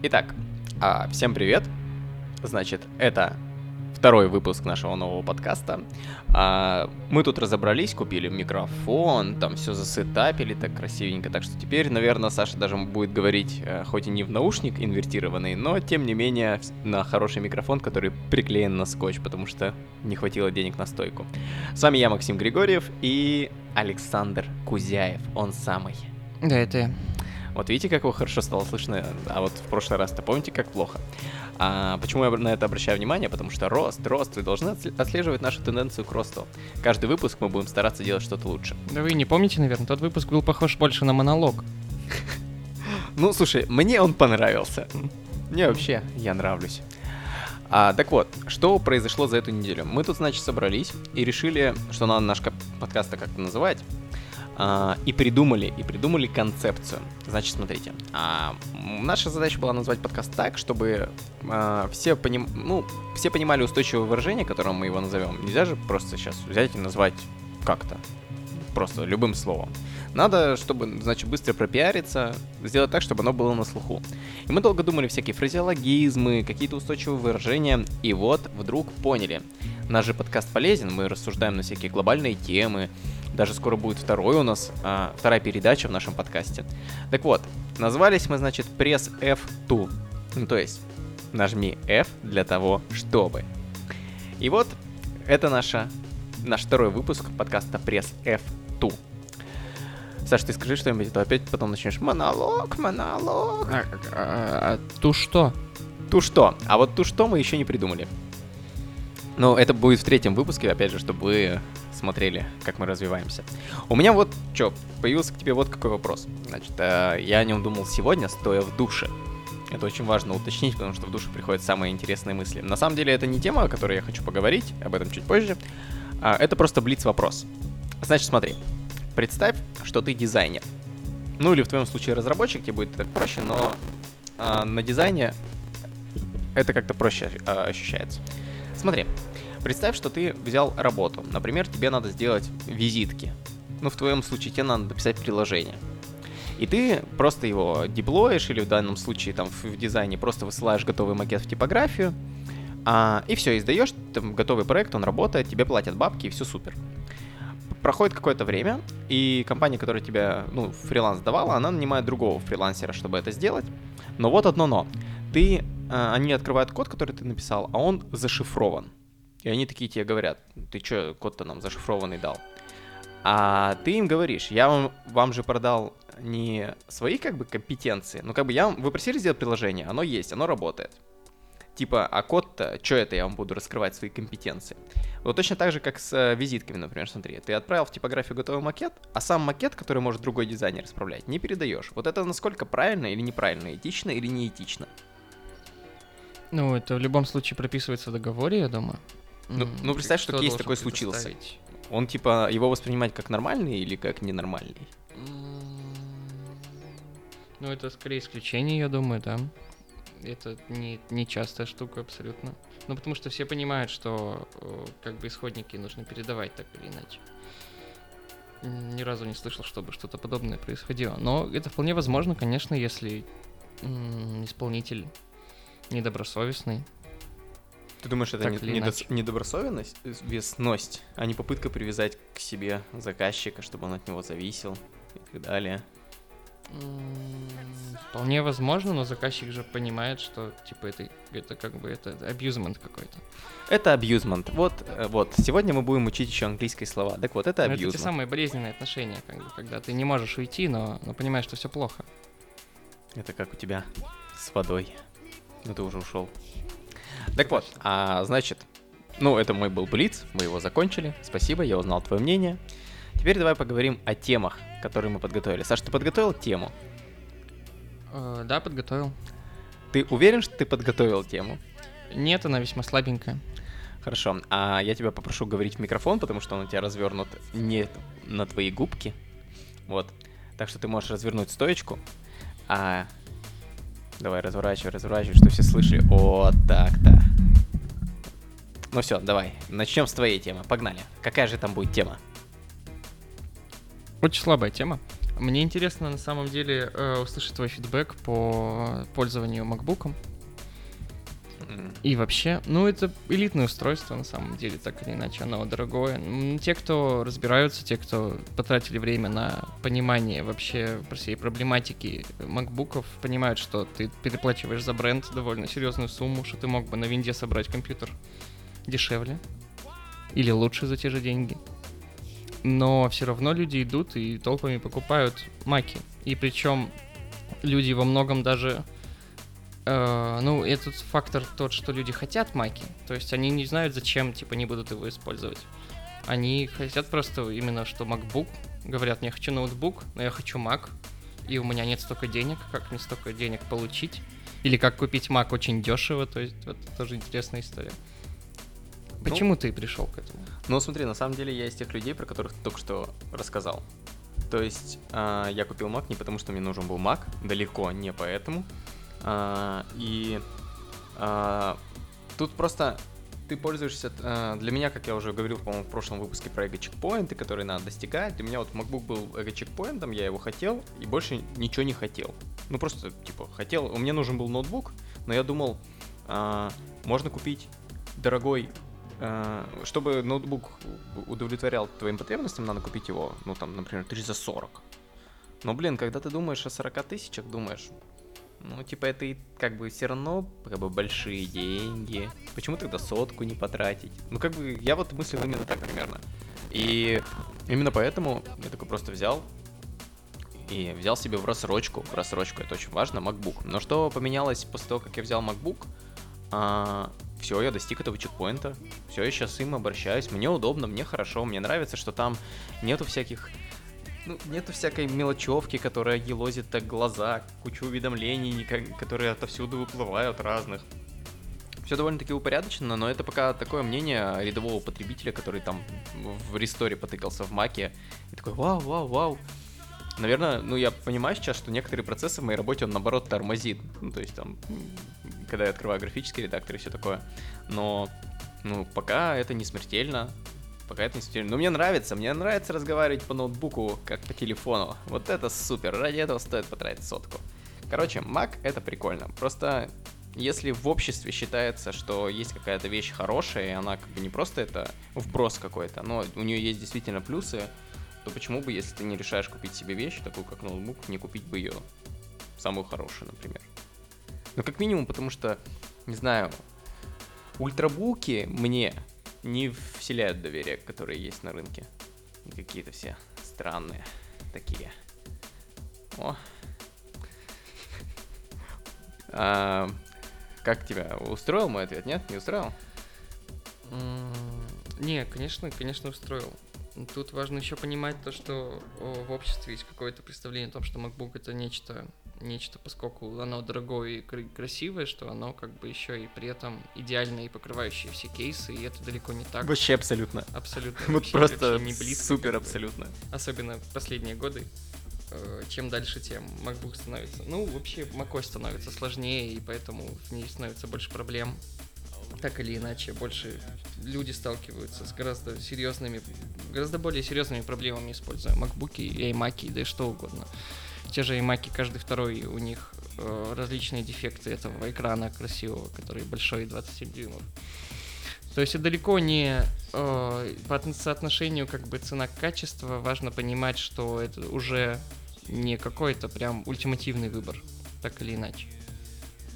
Итак, а, всем привет. Значит, это второй выпуск нашего нового подкаста. А, мы тут разобрались, купили микрофон, там все засетапили так красивенько, так что теперь, наверное, Саша даже будет говорить, э, хоть и не в наушник инвертированный, но тем не менее на хороший микрофон, который приклеен на скотч, потому что не хватило денег на стойку. С вами я, Максим Григорьев, и Александр Кузяев, он самый. Да, это я. Вот видите, как его хорошо стало слышно, а вот в прошлый раз-то помните, как плохо. А почему я на это обращаю внимание? Потому что рост, рост, вы должны отслеживать нашу тенденцию к росту. Каждый выпуск мы будем стараться делать что-то лучше. Да вы не помните, наверное, тот выпуск был похож больше на монолог. Ну, слушай, мне он понравился. Мне вообще, я нравлюсь. А, так вот, что произошло за эту неделю? Мы тут, значит, собрались и решили, что надо наш подкаст как-то называть. А, и придумали, и придумали концепцию. Значит, смотрите, а, наша задача была назвать подкаст так, чтобы а, все, поним... ну, все понимали устойчивое выражение, которым мы его назовем. Нельзя же просто сейчас взять и назвать как-то, просто любым словом. Надо, чтобы, значит, быстро пропиариться, сделать так, чтобы оно было на слуху. И мы долго думали всякие фразеологизмы, какие-то устойчивые выражения, и вот вдруг поняли. Наш же подкаст полезен, мы рассуждаем на всякие глобальные темы, даже скоро будет второй у нас, а, вторая передача в нашем подкасте. Так вот, назвались мы, значит, пресс F2. Ну, то есть, нажми F для того, чтобы. И вот, это наша, наш второй выпуск подкаста пресс F2. Саш, ты скажи что-нибудь, а то опять потом начнешь монолог, монолог. А, а, а ту что? Ту что? А вот ту что мы еще не придумали. Но это будет в третьем выпуске, опять же, чтобы вы смотрели, как мы развиваемся. У меня вот, что, появился к тебе вот какой вопрос. Значит, э, я о нем думал сегодня, стоя в душе. Это очень важно уточнить, потому что в душе приходят самые интересные мысли. На самом деле это не тема, о которой я хочу поговорить, об этом чуть позже. А, это просто блиц-вопрос. Значит, смотри. Представь, что ты дизайнер. Ну или в твоем случае разработчик, тебе будет так проще, но а, на дизайне это как-то проще а, ощущается. Смотри, Представь, что ты взял работу. Например, тебе надо сделать визитки. Ну, в твоем случае тебе надо написать приложение. И ты просто его деплоишь, или в данном случае там в, дизайне просто высылаешь готовый макет в типографию, а, и все, издаешь там готовый проект, он работает, тебе платят бабки, и все супер. Проходит какое-то время, и компания, которая тебя, ну, фриланс давала, она нанимает другого фрилансера, чтобы это сделать. Но вот одно но. Ты, а, они открывают код, который ты написал, а он зашифрован. И они такие тебе говорят, ты что, код-то нам зашифрованный дал? А ты им говоришь, я вам, вам же продал не свои как бы компетенции, но как бы я вы просили сделать приложение, оно есть, оно работает. Типа, а код-то, что это я вам буду раскрывать свои компетенции? Вот точно так же, как с э, визитками, например, смотри. Ты отправил в типографию готовый макет, а сам макет, который может другой дизайнер исправлять, не передаешь. Вот это насколько правильно или неправильно, этично или неэтично? Ну, это в любом случае прописывается в договоре, я думаю. Ну, ну представь, что кейс такой случился. Он типа его воспринимать как нормальный или как ненормальный? Ну, это скорее исключение, я думаю, да. Это не, не частая штука абсолютно. Ну, потому что все понимают, что э, как бы исходники нужно передавать так или иначе. Ни разу не слышал, чтобы что-то подобное происходило. Но это вполне возможно, конечно, если исполнитель недобросовестный, ты думаешь, это не, недо, недобросовестность, весность, а не попытка привязать к себе заказчика, чтобы он от него зависел и так далее? Вполне возможно, но заказчик же понимает, что типа это, это как бы это абьюзмент какой-то. Это абьюзмент. Вот, э, вот. Сегодня мы будем учить еще английские слова. Так вот, это абьюзмент. Это те самые болезненные отношения, как бы, когда ты не можешь уйти, но, но понимаешь, что все плохо. Это как у тебя с водой. Ну ты уже ушел. Так вот, а, значит, ну, это мой был Блиц, мы его закончили. Спасибо, я узнал твое мнение. Теперь давай поговорим о темах, которые мы подготовили. Саш, ты подготовил тему? Э, да, подготовил. Ты уверен, что ты подготовил тему? Нет, она весьма слабенькая. Хорошо, а я тебя попрошу говорить в микрофон, потому что он у тебя развернут не на твои губки. Вот. Так что ты можешь развернуть стоечку, а Давай, разворачивай, разворачивай, что все слышали. Вот так-то. Ну все, давай, начнем с твоей темы. Погнали. Какая же там будет тема? Очень слабая тема. Мне интересно на самом деле э, услышать твой фидбэк по пользованию MacBook. И вообще, ну это элитное устройство на самом деле, так или иначе, оно дорогое. Те, кто разбираются, те, кто потратили время на понимание вообще всей проблематики макбуков, понимают, что ты переплачиваешь за бренд довольно серьезную сумму, что ты мог бы на винде собрать компьютер дешевле или лучше за те же деньги. Но все равно люди идут и толпами покупают маки. И причем люди во многом даже Э, ну, этот фактор тот, что люди хотят маки. То есть они не знают, зачем, типа, не будут его использовать. Они хотят просто именно, что MacBook. Говорят, я хочу ноутбук, но я хочу Mac. И у меня нет столько денег. Как мне столько денег получить? Или как купить Mac очень дешево. То есть, это тоже интересная история. Ну, Почему ну, ты пришел к этому? Ну, смотри, на самом деле я из тех людей, про которых ты только что рассказал. То есть э, я купил Mac не потому, что мне нужен был Mac, далеко не поэтому. А, и а, тут просто ты пользуешься... А, для меня, как я уже говорил, по-моему, в прошлом выпуске про эго-чекпоинты, которые надо достигать, для меня вот MacBook был эго-чекпоинтом, я его хотел и больше ничего не хотел. Ну, просто, типа, хотел... У меня нужен был ноутбук, но я думал, а, можно купить дорогой чтобы ноутбук удовлетворял твоим потребностям, надо купить его, ну там, например, 340. Но, блин, когда ты думаешь о 40 тысячах, думаешь, ну, типа, это и как бы все равно как бы большие деньги. Почему тогда сотку не потратить? Ну, как бы, я вот мыслил именно так примерно. И именно поэтому я такой просто взял и взял себе в рассрочку. В рассрочку это очень важно, MacBook. Но что поменялось после того, как я взял MacBook? Все, я достиг этого чекпоинта. Все, я сейчас им обращаюсь. Мне удобно, мне хорошо, мне нравится, что там нету всяких ну, нету всякой мелочевки, которая елозит так глаза, кучу уведомлений, которые отовсюду выплывают разных. Все довольно-таки упорядочено, но это пока такое мнение рядового потребителя, который там в ресторе потыкался в маке и такой вау, вау, вау. Наверное, ну я понимаю сейчас, что некоторые процессы в моей работе он наоборот тормозит. Ну, то есть там, когда я открываю графический редактор и все такое. Но, ну, пока это не смертельно пока это не смертельно. Но мне нравится, мне нравится разговаривать по ноутбуку, как по телефону. Вот это супер, ради этого стоит потратить сотку. Короче, Mac это прикольно. Просто если в обществе считается, что есть какая-то вещь хорошая, и она как бы не просто это вброс какой-то, но у нее есть действительно плюсы, то почему бы, если ты не решаешь купить себе вещь, такую как ноутбук, не купить бы ее самую хорошую, например. Ну, как минимум, потому что, не знаю, ультрабуки мне не вселяют доверие, которые есть на рынке. Какие-то все странные такие. О. А, как тебя устроил мой ответ? Нет, не устроил? Не, конечно, конечно устроил. Тут важно еще понимать то, что в обществе есть какое-то представление о том, что MacBook это нечто нечто, поскольку оно дорогое и красивое, что оно как бы еще и при этом идеальное и покрывающее все кейсы, и это далеко не так. Вообще абсолютно. Абсолютно. Вот вообще, просто вообще не близко, супер абсолютно. Особенно в последние годы. Э, чем дальше, тем MacBook становится. Ну, вообще, macOS становится сложнее, и поэтому в ней становится больше проблем. Так или иначе, больше люди сталкиваются с гораздо серьезными, гораздо более серьезными проблемами, используя MacBook и iMac, да и что угодно. Те же iMac, каждый второй, у них э, различные дефекты этого экрана красивого, который большой, 27 дюймов. То есть далеко не э, по соотношению как бы цена-качество. Важно понимать, что это уже не какой-то прям ультимативный выбор, так или иначе.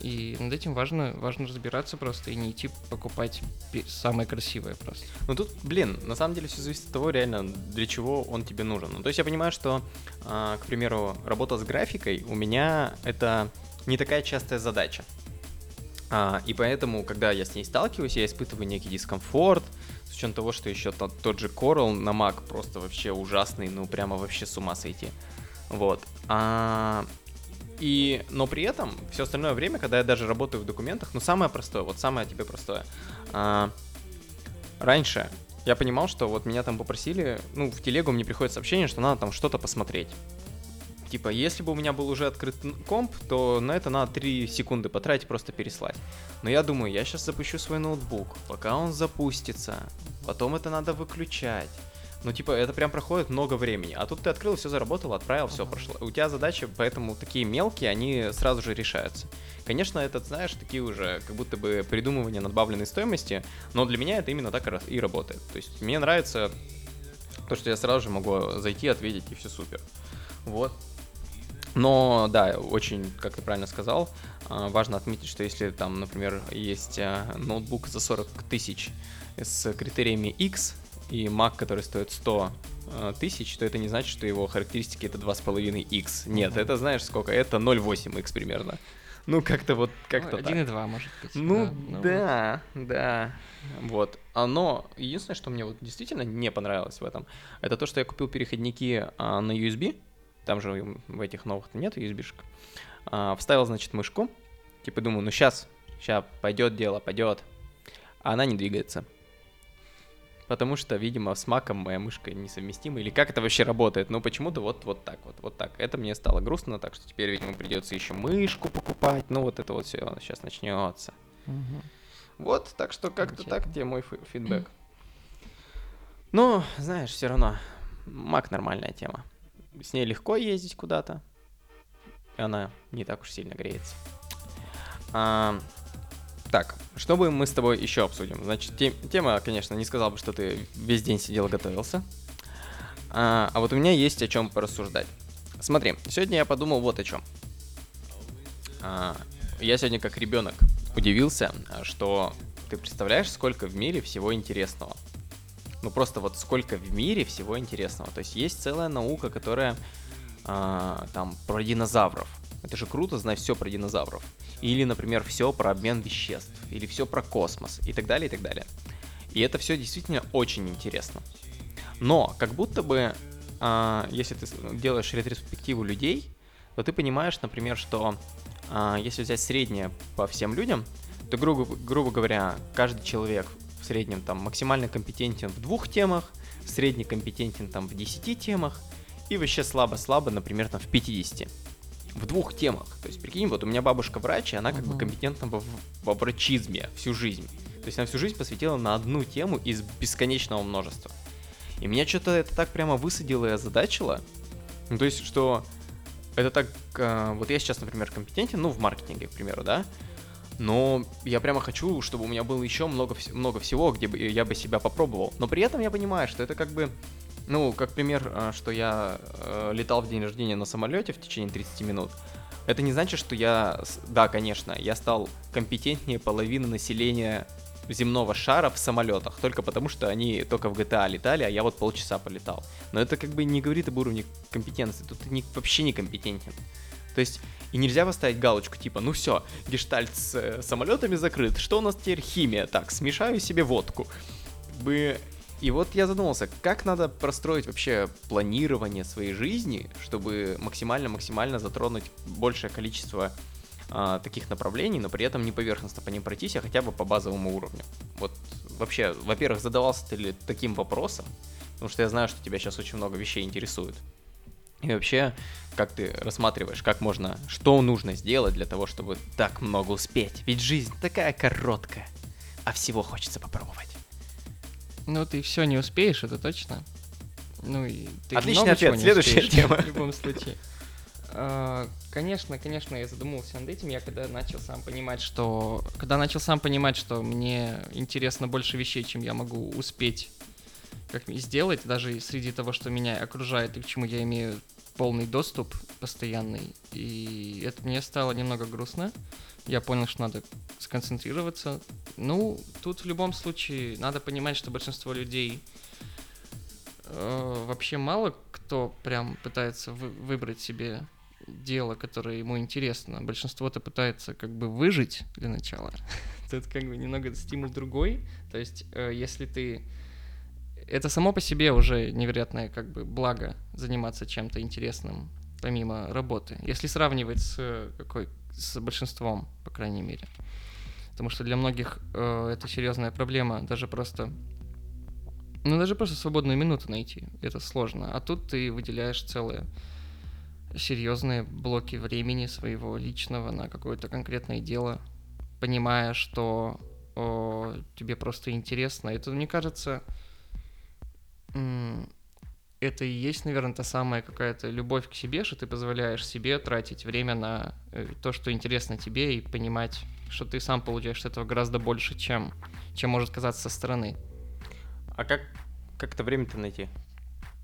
И над этим важно, важно разбираться просто и не идти покупать самое красивое просто. Ну тут, блин, на самом деле все зависит от того, реально, для чего он тебе нужен. Ну, то есть я понимаю, что, э, к примеру, работа с графикой у меня это не такая частая задача. А, и поэтому, когда я с ней сталкиваюсь, я испытываю некий дискомфорт, с учетом того, что еще тот, тот же Coral на Mac просто вообще ужасный, ну прямо вообще с ума сойти. Вот. А, и, но при этом все остальное время, когда я даже работаю в документах, ну самое простое, вот самое тебе простое. А, раньше я понимал, что вот меня там попросили, ну в телегу мне приходит сообщение, что надо там что-то посмотреть. Типа, если бы у меня был уже открыт комп, то на это надо 3 секунды потратить, просто переслать. Но я думаю, я сейчас запущу свой ноутбук, пока он запустится, потом это надо выключать, Ну, типа, это прям проходит много времени. А тут ты открыл, все заработал, отправил, все прошло. У тебя задачи, поэтому такие мелкие, они сразу же решаются. Конечно, это, знаешь, такие уже как будто бы придумывания надбавленной стоимости, но для меня это именно так и работает. То есть мне нравится то, что я сразу же могу зайти, ответить, и все супер. Вот. Но, да, очень, как ты правильно сказал, а, важно отметить, что если там, например, есть а, ноутбук за 40 тысяч с критериями X и Mac, который стоит 100 а, тысяч, то это не значит, что его характеристики это 2,5x. Нет, это знаешь сколько? Это 0,8x примерно. Ну, как-то вот, как-то ну, 1,2, может быть. Ну, да, ну, да, вот. да. Вот. Оно, единственное, что мне вот действительно не понравилось в этом, это то, что я купил переходники а, на USB, там же в этих новых нет USB-шек. А, вставил, значит, мышку. Типа думаю, ну сейчас, сейчас пойдет дело, пойдет. А она не двигается. Потому что, видимо, с маком моя мышка несовместима. Или как это вообще работает? Ну, почему-то вот, вот так вот, вот так. Это мне стало грустно, так что теперь, видимо, придется еще мышку покупать. Ну, вот это вот все сейчас начнется. Угу. Вот, так что как-то так где мой фидбэк. Ну, знаешь, все равно, Мак нормальная тема с ней легко ездить куда-то. И она не так уж сильно греется. А, так, что бы мы с тобой еще обсудим? Значит, тем, тема, конечно, не сказал бы, что ты весь день сидел и готовился. А, а вот у меня есть о чем порассуждать. Смотри, сегодня я подумал вот о чем. А, я сегодня как ребенок удивился, что ты представляешь, сколько в мире всего интересного ну просто вот сколько в мире всего интересного. То есть есть целая наука, которая э, там про динозавров. Это же круто знать все про динозавров. Или, например, все про обмен веществ. Или все про космос. И так далее, и так далее. И это все действительно очень интересно. Но как будто бы, э, если ты делаешь ретроспективу людей, то ты понимаешь, например, что э, если взять среднее по всем людям, то, грубо, грубо говоря, каждый человек в среднем там максимально компетентен в двух темах, средне компетентен там в 10 темах и вообще слабо-слабо, например, там в 50. В двух темах. То есть, прикинь, вот у меня бабушка врач, и она как бы компетентна во, во врачизме всю жизнь. То есть она всю жизнь посвятила на одну тему из бесконечного множества. И меня что-то это так прямо высадило и озадачило. Ну, то есть, что это так... Э, вот я сейчас, например, компетентен, ну, в маркетинге, к примеру, да? но я прямо хочу, чтобы у меня было еще много, много всего, где бы я бы себя попробовал. Но при этом я понимаю, что это как бы, ну, как пример, э, что я э, летал в день рождения на самолете в течение 30 минут. Это не значит, что я, да, конечно, я стал компетентнее половины населения земного шара в самолетах, только потому что они только в GTA летали, а я вот полчаса полетал. Но это как бы не говорит об уровне компетенции, тут ты не, вообще не компетентен. То есть, и нельзя поставить галочку типа, ну все, гештальт с э, самолетами закрыт, что у нас теперь химия? Так, смешаю себе водку. бы... И вот я задумался, как надо простроить вообще планирование своей жизни, чтобы максимально-максимально затронуть большее количество а, таких направлений, но при этом не поверхностно по ним пройтись, а хотя бы по базовому уровню. Вот вообще, во-первых, задавался ты ли таким вопросом, потому что я знаю, что тебя сейчас очень много вещей интересует. И вообще, как ты рассматриваешь, как можно, что нужно сделать для того, чтобы так много успеть? Ведь жизнь такая короткая, а всего хочется попробовать. Ну, ты все не успеешь, это точно. Ну, и ты Отличный ответ, следующая тема. В любом случае. А, конечно, конечно, я задумался над этим. Я когда начал сам понимать, что... Когда начал сам понимать, что мне интересно больше вещей, чем я могу успеть как сделать, даже среди того, что меня окружает и к чему я имею полный доступ постоянный. И это мне стало немного грустно. Я понял, что надо сконцентрироваться. Ну, тут в любом случае надо понимать, что большинство людей э, вообще мало кто прям пытается вы, выбрать себе дело, которое ему интересно. Большинство-то пытается как бы выжить для начала. Тут как бы немного стимул другой. То есть, э, если ты это само по себе уже невероятное как бы благо заниматься чем-то интересным помимо работы, если сравнивать с какой с большинством, по крайней мере. Потому что для многих э, это серьезная проблема, даже просто ну даже просто свободную минуту найти, это сложно. А тут ты выделяешь целые серьезные блоки времени своего личного на какое-то конкретное дело, понимая, что о, тебе просто интересно. Это, мне кажется, это и есть, наверное, та самая какая-то любовь к себе, что ты позволяешь себе тратить время на э, то, что интересно тебе, и понимать, что ты сам получаешь от этого гораздо больше, чем, чем может казаться со стороны. А как, как это время-то найти?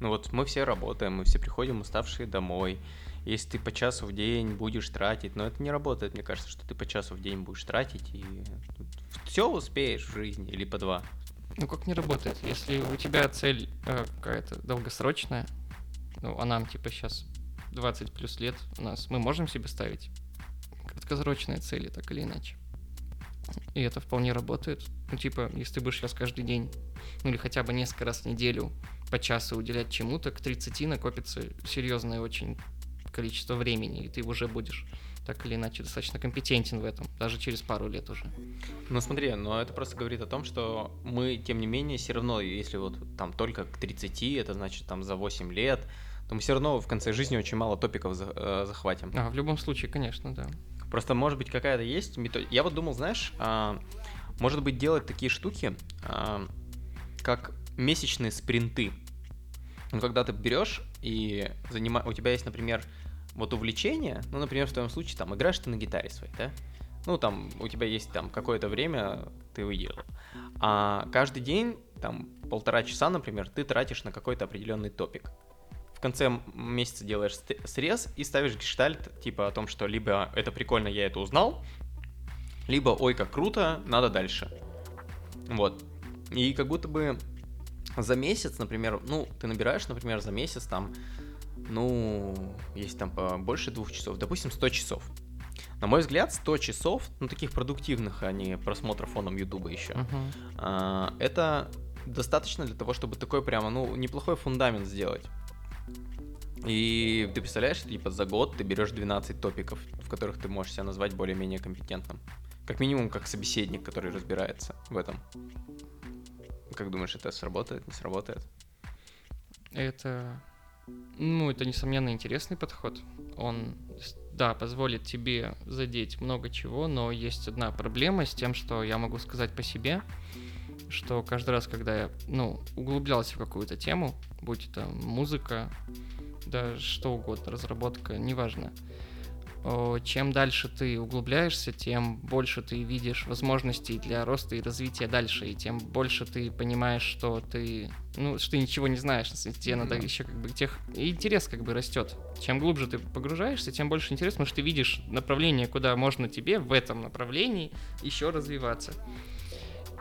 Ну вот мы все работаем, мы все приходим уставшие домой. Если ты по часу в день будешь тратить, но это не работает, мне кажется, что ты по часу в день будешь тратить и все успеешь в жизни или по два. Ну как не работает? Если у тебя цель э, какая-то долгосрочная, ну а нам типа сейчас 20 плюс лет у нас, мы можем себе ставить краткосрочные цели, так или иначе. И это вполне работает. Ну, типа, если ты будешь сейчас каждый день, ну или хотя бы несколько раз в неделю по часу уделять чему-то, к 30 накопится серьезное очень количество времени, и ты уже будешь так или иначе достаточно компетентен в этом, даже через пару лет уже. Ну смотри, но это просто говорит о том, что мы, тем не менее, все равно, если вот там только к 30, это значит там за 8 лет, то мы все равно в конце жизни очень мало топиков э, захватим. А, в любом случае, конечно, да. Просто, может быть, какая-то есть методика. Я вот думал, знаешь, а, может быть, делать такие штуки, а, как месячные спринты. Ну, когда ты берешь и занима... у тебя есть, например, вот увлечение, ну, например, в твоем случае, там, играешь ты на гитаре своей, да? Ну, там, у тебя есть там какое-то время, ты выделал. А каждый день, там, полтора часа, например, ты тратишь на какой-то определенный топик. В конце месяца делаешь срез и ставишь гештальт, типа о том, что либо это прикольно, я это узнал, либо ой, как круто, надо дальше. Вот. И как будто бы за месяц, например, ну, ты набираешь, например, за месяц там ну, есть там больше двух часов, допустим, 100 часов. На мой взгляд, 100 часов, ну, таких продуктивных, а не просмотра фоном Ютуба еще, uh-huh. а, это достаточно для того, чтобы такой прямо, ну, неплохой фундамент сделать. И ты представляешь, типа за год ты берешь 12 топиков, в которых ты можешь себя назвать более-менее компетентным. Как минимум, как собеседник, который разбирается в этом. Как думаешь, это сработает, не сработает? Это ну, это, несомненно, интересный подход. Он, да, позволит тебе задеть много чего, но есть одна проблема с тем, что я могу сказать по себе, что каждый раз, когда я, ну, углублялся в какую-то тему, будь это музыка, да что угодно, разработка, неважно, чем дальше ты углубляешься, тем больше ты видишь возможностей для роста и развития дальше, и тем больше ты понимаешь, что ты, ну, что ты ничего не знаешь, тебе надо еще как бы тех... И интерес как бы растет. Чем глубже ты погружаешься, тем больше интерес, потому что ты видишь направление, куда можно тебе в этом направлении еще развиваться.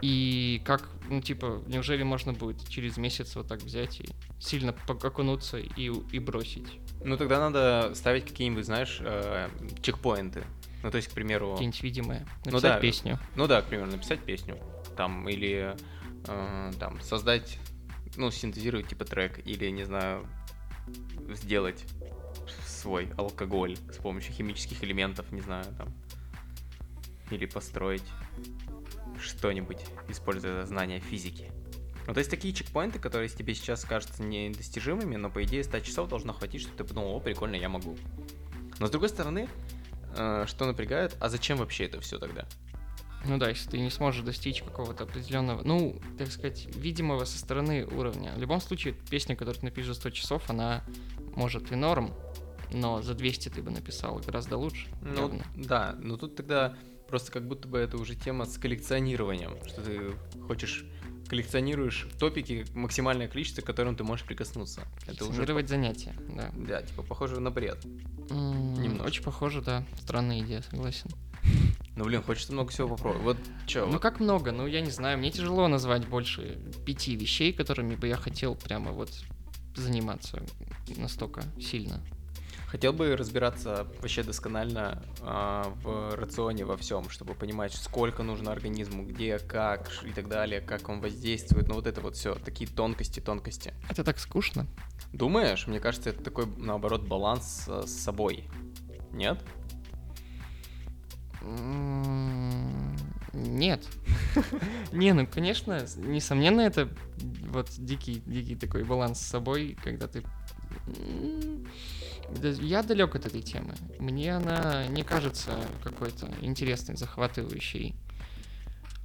И как, ну, типа, неужели можно будет через месяц вот так взять и сильно окунуться и, и бросить? Ну, тогда надо ставить какие-нибудь, знаешь, э, чекпоинты. Ну, то есть, к примеру... Какие-нибудь видимые. Написать ну, да, песню. Ну да, к примеру, написать песню. Там, или э, там, создать, ну, синтезировать типа трек, или, не знаю, сделать свой алкоголь с помощью химических элементов, не знаю, там. Или построить что-нибудь, используя знания физики. Ну, то есть такие чекпоинты, которые тебе сейчас кажутся недостижимыми, но по идее 100 часов должно хватить, чтобы ты подумал, о, прикольно, я могу. Но с другой стороны, э, что напрягает, а зачем вообще это все тогда? Ну да, если ты не сможешь достичь какого-то определенного, ну, так сказать, видимого со стороны уровня. В любом случае, песня, которую ты напишешь за 100 часов, она может и норм, но за 200 ты бы написал гораздо лучше. Ну, явно. да, но тут тогда просто как будто бы это уже тема с коллекционированием, что ты хочешь коллекционируешь топики максимальное количество, к которым ты можешь прикоснуться. Это уже занятия, да. Да, типа похоже на бред. Немного. Очень похоже, да. Странная идея, согласен. Ну, блин, хочется много всего попробовать. Вот что? Ну, вот. как много? Ну, я не знаю. Мне тяжело назвать больше пяти вещей, которыми бы я хотел прямо вот заниматься настолько сильно. Хотел бы разбираться вообще досконально э, в рационе во всем, чтобы понимать, сколько нужно организму, где, как и так далее, как он воздействует. Ну вот это вот все, такие тонкости, тонкости. Это так скучно. Думаешь? Мне кажется, это такой, наоборот, баланс э, с собой. Нет? Нет. Не, ну, конечно, несомненно, это вот дикий, дикий такой баланс с собой, когда ты я далек от этой темы. Мне она не кажется какой-то интересной, захватывающей.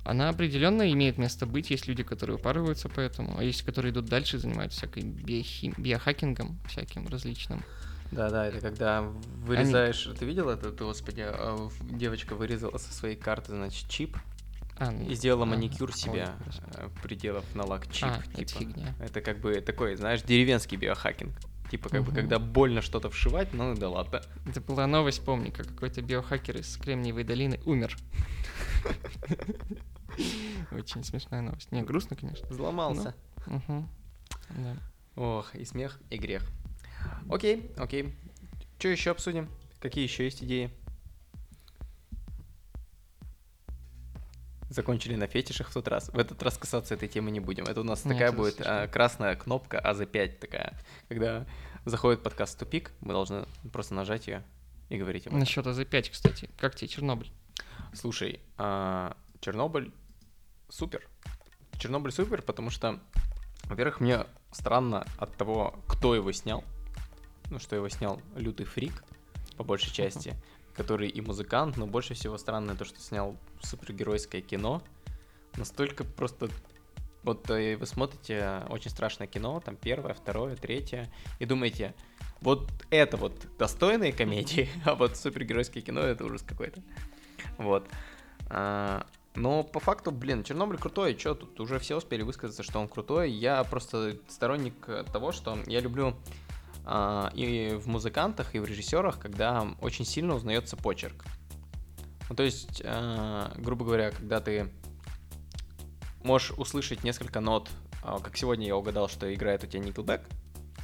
Она определенно имеет место быть. Есть люди, которые упарываются по этому, а есть, которые идут дальше и занимаются всякой биохим... биохакингом, всяким различным. Да, да, это когда вырезаешь. Ты видел это, ты, господи, а, девочка вырезала со своей карты, значит, чип А, ну, и сделала а, маникюр ой, себе, господи. э, приделав на лак чип. А, это типа. фигня. Это как бы такой, знаешь, деревенский биохакинг. Типа, как бы, Мгм. когда больно что-то вшивать, ну да ладно. Это была новость, помню, как какой-то биохакер из Кремниевой долины умер. Очень смешная новость. Не, грустно, конечно. Взломался. Да. Ох, и смех, и грех. Окей, окей. Что еще обсудим? Какие еще есть идеи? Закончили на фетишах в тот раз. В этот раз касаться этой темы не будем. Это у нас Нет, такая это будет а, красная кнопка АЗ5 такая. Когда заходит подкаст тупик, мы должны просто нажать ее и говорить об этом. Насчет АЗ-5, кстати. Как тебе Чернобыль? Слушай, а, Чернобыль супер. Чернобыль супер, потому что, во-первых, мне странно от того, кто его снял. Ну, что его снял лютый фрик, по большей части, который и музыкант, но больше всего странно то, что снял супергеройское кино. Настолько просто... Вот э, вы смотрите очень страшное кино, там первое, второе, третье, и думаете, вот это вот достойные комедии, а вот супергеройское кино это ужас какой-то. Вот. А, но по факту, блин, Чернобыль крутой, что тут уже все успели высказаться, что он крутой. Я просто сторонник э, того, что я люблю и в музыкантах, и в режиссерах, когда очень сильно узнается почерк. Ну, то есть, а, грубо говоря, когда ты можешь услышать несколько нот, а, как сегодня я угадал, что играет у тебя Nickelback,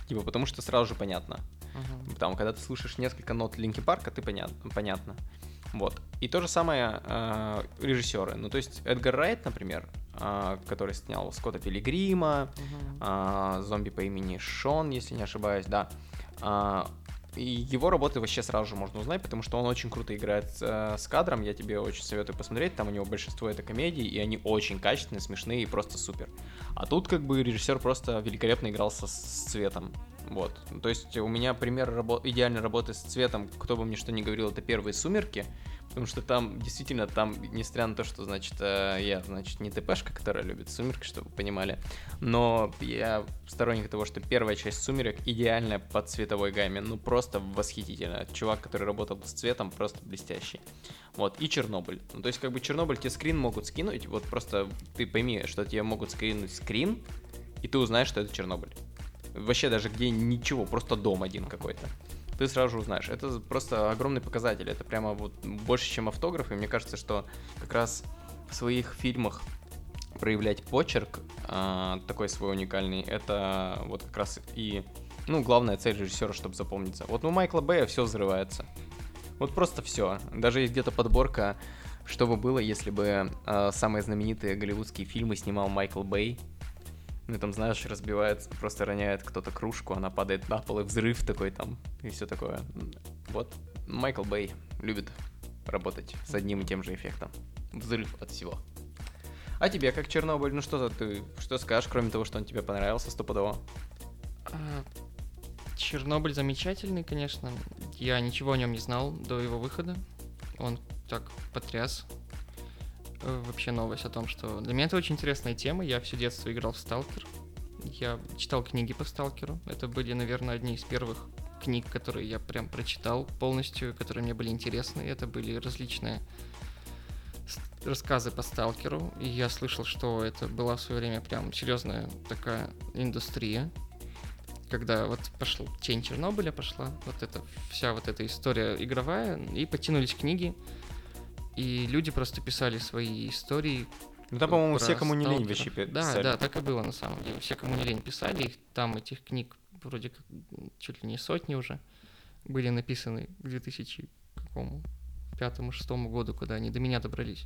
типа, потому что сразу же понятно. Там, когда ты слышишь несколько нот Линки Парка, ты понятно, понятно. Вот. И то же самое э, режиссеры. Ну, то есть Эдгар Райт, например, э, который снял Скотта Пилигрима, а, зомби по имени Шон, если не ошибаюсь, да. А, и его работы вообще сразу же можно узнать, потому что он очень круто играет э, с кадром. Я тебе очень советую посмотреть. Там у него большинство это комедии, и они очень качественные, смешные и просто супер. А тут как бы режиссер просто великолепно играл со, с цветом. Вот. То есть у меня пример рабо- идеальной работы с цветом, кто бы мне что ни говорил, это первые «Сумерки», потому что там, действительно, там, несмотря на то, что, значит, э, я, значит, не ТПшка, которая любит «Сумерки», чтобы вы понимали, но я сторонник того, что первая часть «Сумерек» идеальная по цветовой гамме, ну просто восхитительно. Чувак, который работал с цветом, просто блестящий. Вот, и Чернобыль. Ну, то есть, как бы Чернобыль тебе скрин могут скинуть, вот просто ты пойми, что тебе могут скринуть скрин, и ты узнаешь, что это Чернобыль. Вообще даже где ничего, просто дом один какой-то. Ты сразу же узнаешь. Это просто огромный показатель. Это прямо вот больше, чем автограф. И мне кажется, что как раз в своих фильмах проявлять почерк а, такой свой уникальный, это вот как раз и, ну, главная цель режиссера, чтобы запомниться. Вот у Майкла Бэя все взрывается. Вот просто все. Даже есть где-то подборка, что бы было, если бы а, самые знаменитые голливудские фильмы снимал Майкл Бэй. Ну, там, знаешь, разбивается, просто роняет кто-то кружку, она падает на пол, и взрыв такой там, и все такое. Вот, Майкл Бэй любит работать с одним и тем же эффектом. Взрыв от всего. А тебе, как Чернобыль, ну что ты, что скажешь, кроме того, что он тебе понравился стопудово? А, Чернобыль замечательный, конечно. Я ничего о нем не знал до его выхода. Он так потряс. Э, Вообще новость о том, что... Для меня это очень интересная тема. Я все детство играл в Сталкер. Я читал книги по Сталкеру. Это были, наверное, одни из первых книг, которые я прям прочитал полностью, которые мне были интересны. Это были различные рассказы по Сталкеру. И я слышал, что это была в свое время прям серьезная такая индустрия когда вот пошел тень Чернобыля пошла, вот эта вся вот эта история игровая, и потянулись книги, и люди просто писали свои истории. Ну там, по-моему, все, кому не лень, сталкеров. вообще пи- Да, писали. да, так и было на самом деле. Все, кому не лень, писали их. Там этих книг вроде как чуть ли не сотни уже были написаны к 2000 какому пятому, шестому году, когда они до меня добрались.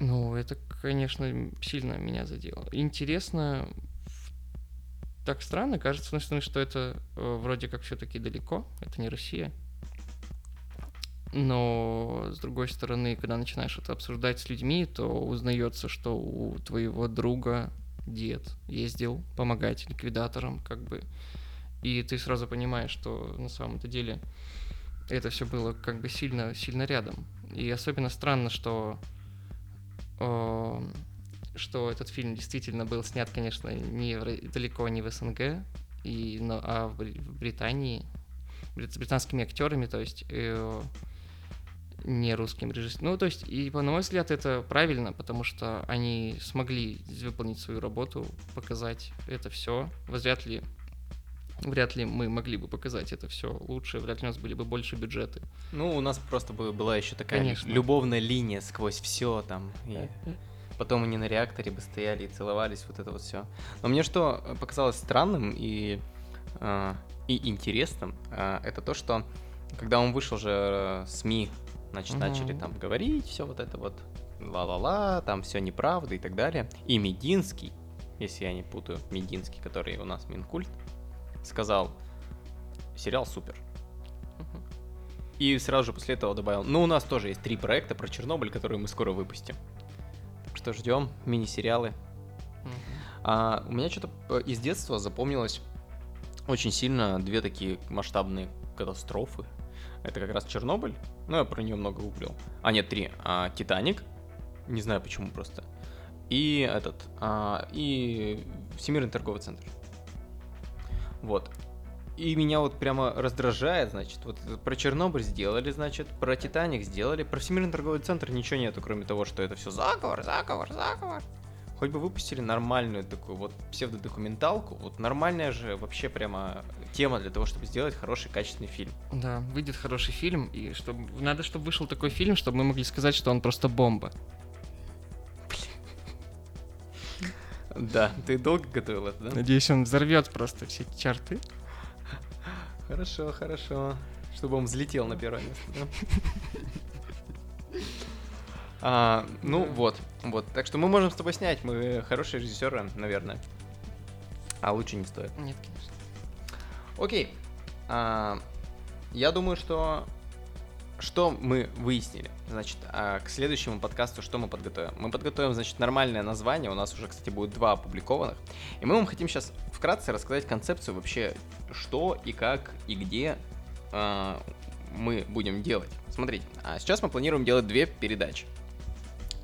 Ну, это, конечно, сильно меня задело. Интересно, так странно, кажется, одной стороны, что это э, вроде как все-таки далеко, это не Россия. Но, с другой стороны, когда начинаешь это обсуждать с людьми, то узнается, что у твоего друга дед ездил помогать ликвидаторам, как бы. И ты сразу понимаешь, что на самом-то деле это все было как бы сильно, сильно рядом. И особенно странно, что о, что этот фильм действительно был снят, конечно, не в, далеко не в СНГ, и, но, а в, в Британии, британскими актерами, то есть э, не русским режиссером. Ну, то есть, и, по мой взгляд, это правильно, потому что они смогли выполнить свою работу, показать это все. Вряд ли вряд ли мы могли бы показать это все лучше, вряд ли у нас были бы больше бюджеты. Ну, у нас просто бы была еще такая Конечно. любовная линия сквозь все там. И потом они на реакторе бы стояли и целовались, вот это вот все. Но мне что показалось странным и, э, и интересным, э, это то, что когда он вышел же э, СМИ, значит, Мгм. начали там говорить все вот это вот, ла-ла-ла, там все неправда и так далее. И Мединский, если я не путаю, Мединский, который у нас Минкульт, сказал, сериал супер. И сразу же после этого добавил, ну, у нас тоже есть три проекта про Чернобыль, которые мы скоро выпустим. Так что ждем мини-сериалы. Мгм. А, у меня что-то из детства запомнилось очень сильно две такие масштабные катастрофы. Это как раз Чернобыль, ну я про нее много гуглил. А нет, три. А, Титаник, не знаю почему просто. И этот, а, и Всемирный торговый центр. Вот. И меня вот прямо раздражает, значит, вот про Чернобыль сделали, значит, про Титаник сделали, про Всемирный торговый центр ничего нету, кроме того, что это все заговор, заговор, заговор. Хоть бы выпустили нормальную такую вот псевдодокументалку, вот нормальная же вообще прямо тема для того, чтобы сделать хороший качественный фильм. Да, выйдет хороший фильм, и чтобы надо, чтобы вышел такой фильм, чтобы мы могли сказать, что он просто бомба. Да, ты долго готовил это, да? Надеюсь, он взорвет просто все эти чарты. Хорошо, хорошо. Чтобы он взлетел на первое место? А, ну Да. вот, вот. Так что мы можем с тобой снять. Мы хорошие режиссеры, наверное. А лучше не стоит. Нет, конечно. Окей. А, я думаю, что что мы выяснили. Значит, а, к следующему подкасту что мы подготовим? Мы подготовим, значит, нормальное название. У нас уже, кстати, будет два опубликованных. И мы вам хотим сейчас вкратце рассказать концепцию вообще, что и как и где а, мы будем делать. Смотрите, а сейчас мы планируем делать две передачи.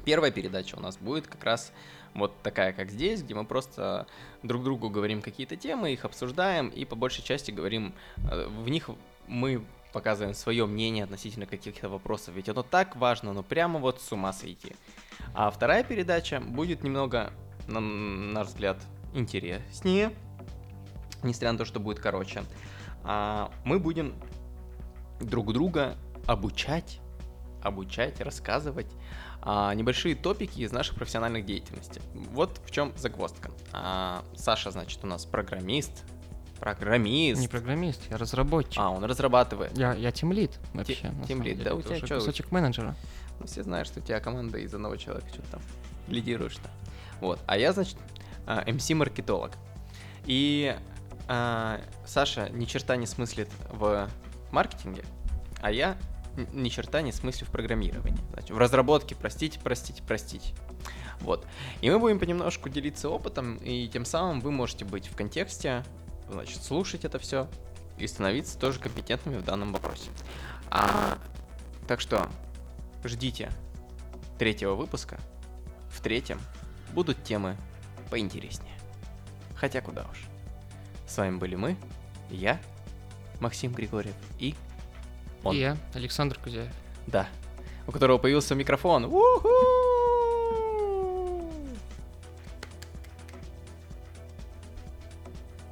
Первая передача у нас будет как раз вот такая, как здесь, где мы просто друг другу говорим какие-то темы, их обсуждаем и по большей части говорим, э, в них мы показываем свое мнение относительно каких-то вопросов, ведь оно так важно, но прямо вот с ума сойти. А вторая передача будет немного, на наш взгляд, интереснее, несмотря на то, что будет короче. А, мы будем друг друга обучать, обучать, рассказывать а, небольшие топики из наших профессиональных деятельностей. Вот в чем загвоздка. А, Саша, значит, у нас программист. Программист. Не программист, я разработчик. А, он разрабатывает. Я, я тимлит вообще. на тим самом лид, деле. да, у тебя чё? Кусочек менеджера. Ну, все знают, что у тебя команда из одного человека что-то там лидируешь-то. Вот. А я, значит, а, MC-маркетолог. И а, Саша ни черта не смыслит в маркетинге, а я ни черта не смыслю в программировании. Значит, в разработке, простите, простите, простите. Вот. И мы будем понемножку делиться опытом, и тем самым вы можете быть в контексте, значит, слушать это все и становиться тоже компетентными в данном вопросе. А, так что ждите третьего выпуска. В третьем будут темы поинтереснее. Хотя куда уж. С вами были мы, я, Максим Григорьев и он. И я, Александр Кузяев. Да, у которого появился микрофон. У-ху!